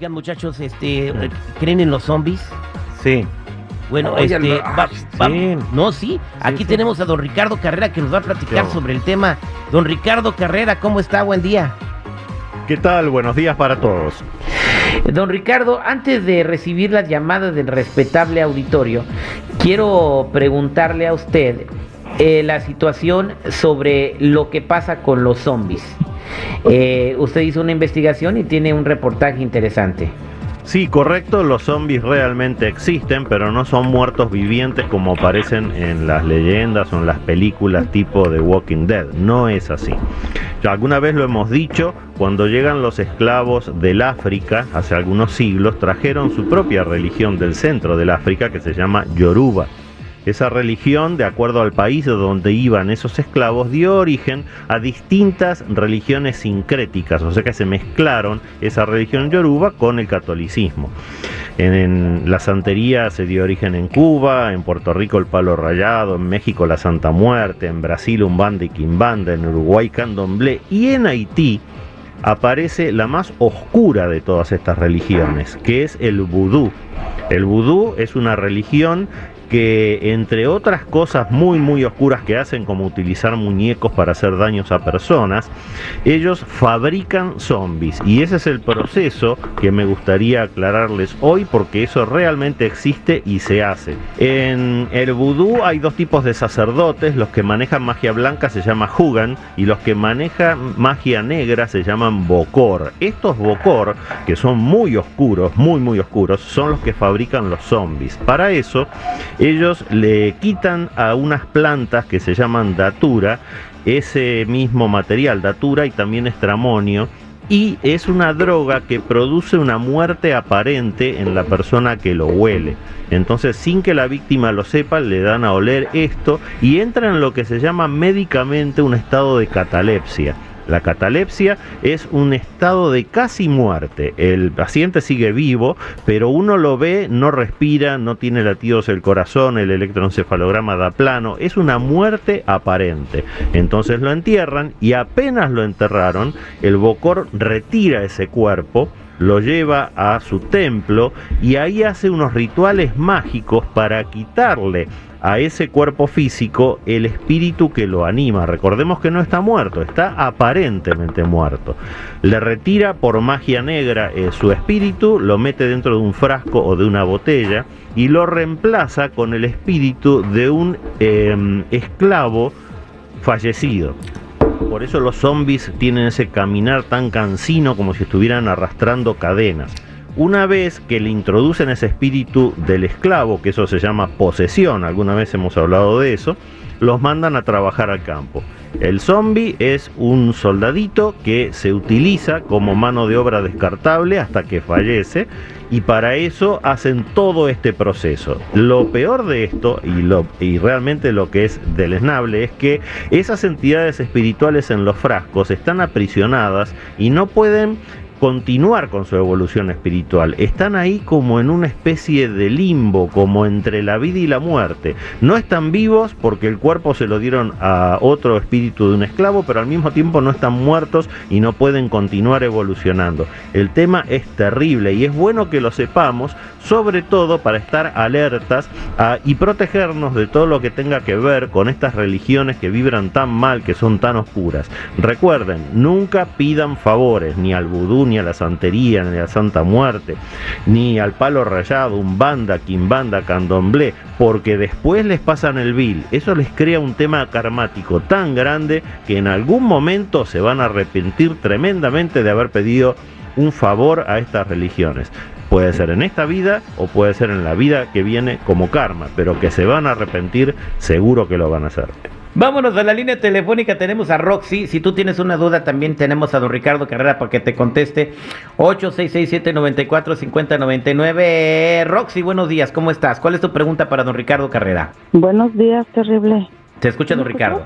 Oigan, muchachos, este, ¿creen en los zombies? Sí. Bueno, Oigan, este, no, va- va- sí. no, sí, aquí sí. tenemos a don Ricardo Carrera que nos va a platicar Yo. sobre el tema. Don Ricardo Carrera, ¿cómo está? Buen día. ¿Qué tal? Buenos días para todos. Don Ricardo, antes de recibir las llamadas del respetable auditorio, quiero preguntarle a usted eh, la situación sobre lo que pasa con los zombies. Eh, usted hizo una investigación y tiene un reportaje interesante. Sí, correcto, los zombies realmente existen, pero no son muertos vivientes como aparecen en las leyendas o en las películas tipo The Walking Dead. No es así. Ya alguna vez lo hemos dicho, cuando llegan los esclavos del África, hace algunos siglos, trajeron su propia religión del centro del África que se llama Yoruba. Esa religión, de acuerdo al país de donde iban esos esclavos, dio origen a distintas religiones sincréticas, o sea que se mezclaron esa religión yoruba con el catolicismo. En, la santería se dio origen en Cuba, en Puerto Rico el palo rayado, en México la Santa Muerte, en Brasil Umbanda y Quimbanda, en Uruguay Candomblé y en Haití aparece la más oscura de todas estas religiones, que es el vudú. El vudú es una religión que entre otras cosas muy muy oscuras que hacen como utilizar muñecos para hacer daños a personas, ellos fabrican zombies y ese es el proceso que me gustaría aclararles hoy porque eso realmente existe y se hace. En el vudú hay dos tipos de sacerdotes, los que manejan magia blanca se llama Hugan y los que manejan magia negra se llaman Bokor. Estos Bokor, que son muy oscuros, muy muy oscuros, son los que fabrican los zombies. Para eso ellos le quitan a unas plantas que se llaman datura ese mismo material, datura y también estramonio, y es una droga que produce una muerte aparente en la persona que lo huele. Entonces, sin que la víctima lo sepa, le dan a oler esto y entra en lo que se llama médicamente un estado de catalepsia. La catalepsia es un estado de casi muerte. El paciente sigue vivo, pero uno lo ve, no respira, no tiene latidos el corazón, el electroencefalograma da plano. Es una muerte aparente. Entonces lo entierran y apenas lo enterraron, el Bocor retira ese cuerpo lo lleva a su templo y ahí hace unos rituales mágicos para quitarle a ese cuerpo físico el espíritu que lo anima. Recordemos que no está muerto, está aparentemente muerto. Le retira por magia negra eh, su espíritu, lo mete dentro de un frasco o de una botella y lo reemplaza con el espíritu de un eh, esclavo fallecido. Por eso los zombies tienen ese caminar tan cansino como si estuvieran arrastrando cadenas. Una vez que le introducen ese espíritu del esclavo, que eso se llama posesión, alguna vez hemos hablado de eso, los mandan a trabajar al campo. El zombie es un soldadito que se utiliza como mano de obra descartable hasta que fallece y para eso hacen todo este proceso. Lo peor de esto y, lo, realmente lo que es deleznable es que esas entidades espirituales en los frascos están aprisionadas y no pueden continuar con su evolución espiritual. Están ahí como en una especie de limbo, como entre la vida y la muerte. No están vivos porque el cuerpo se lo dieron a otro espíritu de un esclavo, pero al mismo tiempo no están muertos y no pueden continuar evolucionando. El tema es terrible y es bueno que lo sepamos, sobre todo para estar alertas a- y protegernos de todo lo que tenga que ver con estas religiones que vibran tan mal, que son tan oscuras. Recuerden, nunca pidan favores ni al vudú, ni a la santería, ni a la Santa Muerte, ni al palo rayado, umbanda, quimbanda, candomblé, porque después les pasan el vil. Eso les crea un tema karmático tan grande que en algún momento se van a arrepentir tremendamente de haber pedido un favor a estas religiones. Puede ser en esta vida o puede ser en la vida que viene como karma, pero que se van a arrepentir, seguro que lo van a hacer. Vámonos a la línea telefónica, tenemos a Roxy. Si tú tienes una duda, también tenemos a don Ricardo Carrera para que te conteste. 8667-945099. Roxy, buenos días, ¿cómo estás? ¿Cuál es tu pregunta para don Ricardo Carrera? Buenos días, terrible. Te escucha don Ricardo.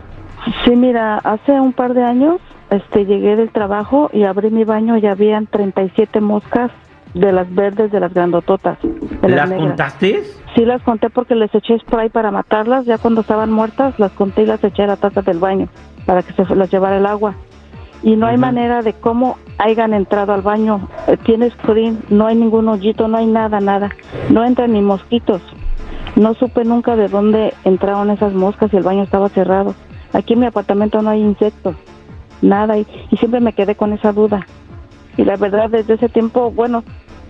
Sí, mira, hace un par de años este, llegué del trabajo y abrí mi baño y habían 37 moscas de las verdes, de las grandototas. De ¿Las contaste? Sí, las conté porque les eché spray para matarlas. Ya cuando estaban muertas, las conté y las eché a la taza del baño para que se las llevara el agua. y no hay manera de cómo hayan entrado al baño. Eh, Tiene screen, no hay ningún hoyito, no hay nada, nada. No entran ni mosquitos. No supe nunca de dónde entraron esas moscas y el baño estaba cerrado. Aquí en mi apartamento no hay insectos, nada, y, y siempre me quedé con esa duda. Y la verdad, desde ese tiempo, bueno,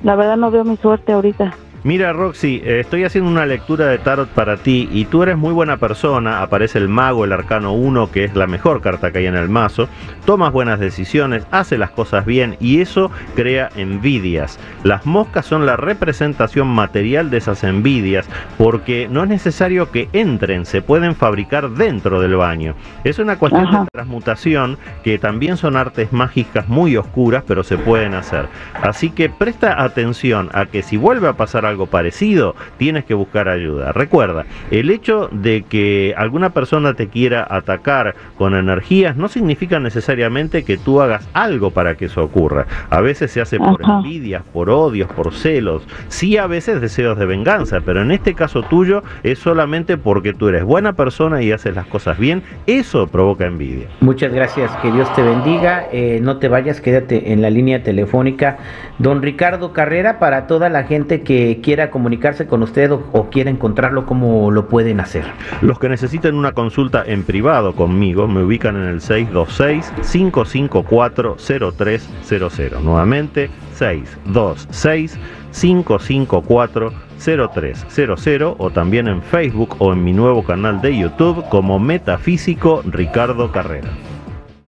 la verdad no veo mi suerte ahorita. Mira, Roxy, eh, estoy haciendo una lectura de tarot para ti y tú eres muy buena persona. Aparece el mago, el arcano 1, que es la mejor carta que hay en el mazo. Tomas buenas decisiones, hace las cosas bien y eso crea envidias. Las moscas son la representación material de esas envidias porque no es necesario que entren, se pueden fabricar dentro del baño. Es una cuestión Ajá. de transmutación que también son artes mágicas muy oscuras, pero se pueden hacer. Así que presta atención a que si vuelve a pasar algo parecido, tienes que buscar ayuda. Recuerda, el hecho de que alguna persona te quiera atacar con energías no significa necesariamente que tú hagas algo para que eso ocurra. A veces se hace por Ajá. envidias, por odios, por celos. Sí, a veces deseos de venganza, pero en este caso tuyo es solamente porque tú eres buena persona y haces las cosas bien. Eso provoca envidia. Muchas gracias, que Dios te bendiga. Eh, no te vayas, quédate en la línea telefónica. Don Ricardo Carrera, para toda la gente que quiera comunicarse con usted o, o quiera encontrarlo, ¿cómo lo pueden hacer? Los que necesiten una consulta en privado conmigo me ubican en el 626-554-0300. Nuevamente, 626-554-0300 o también en Facebook o en mi nuevo canal de YouTube como Metafísico Ricardo Carrera.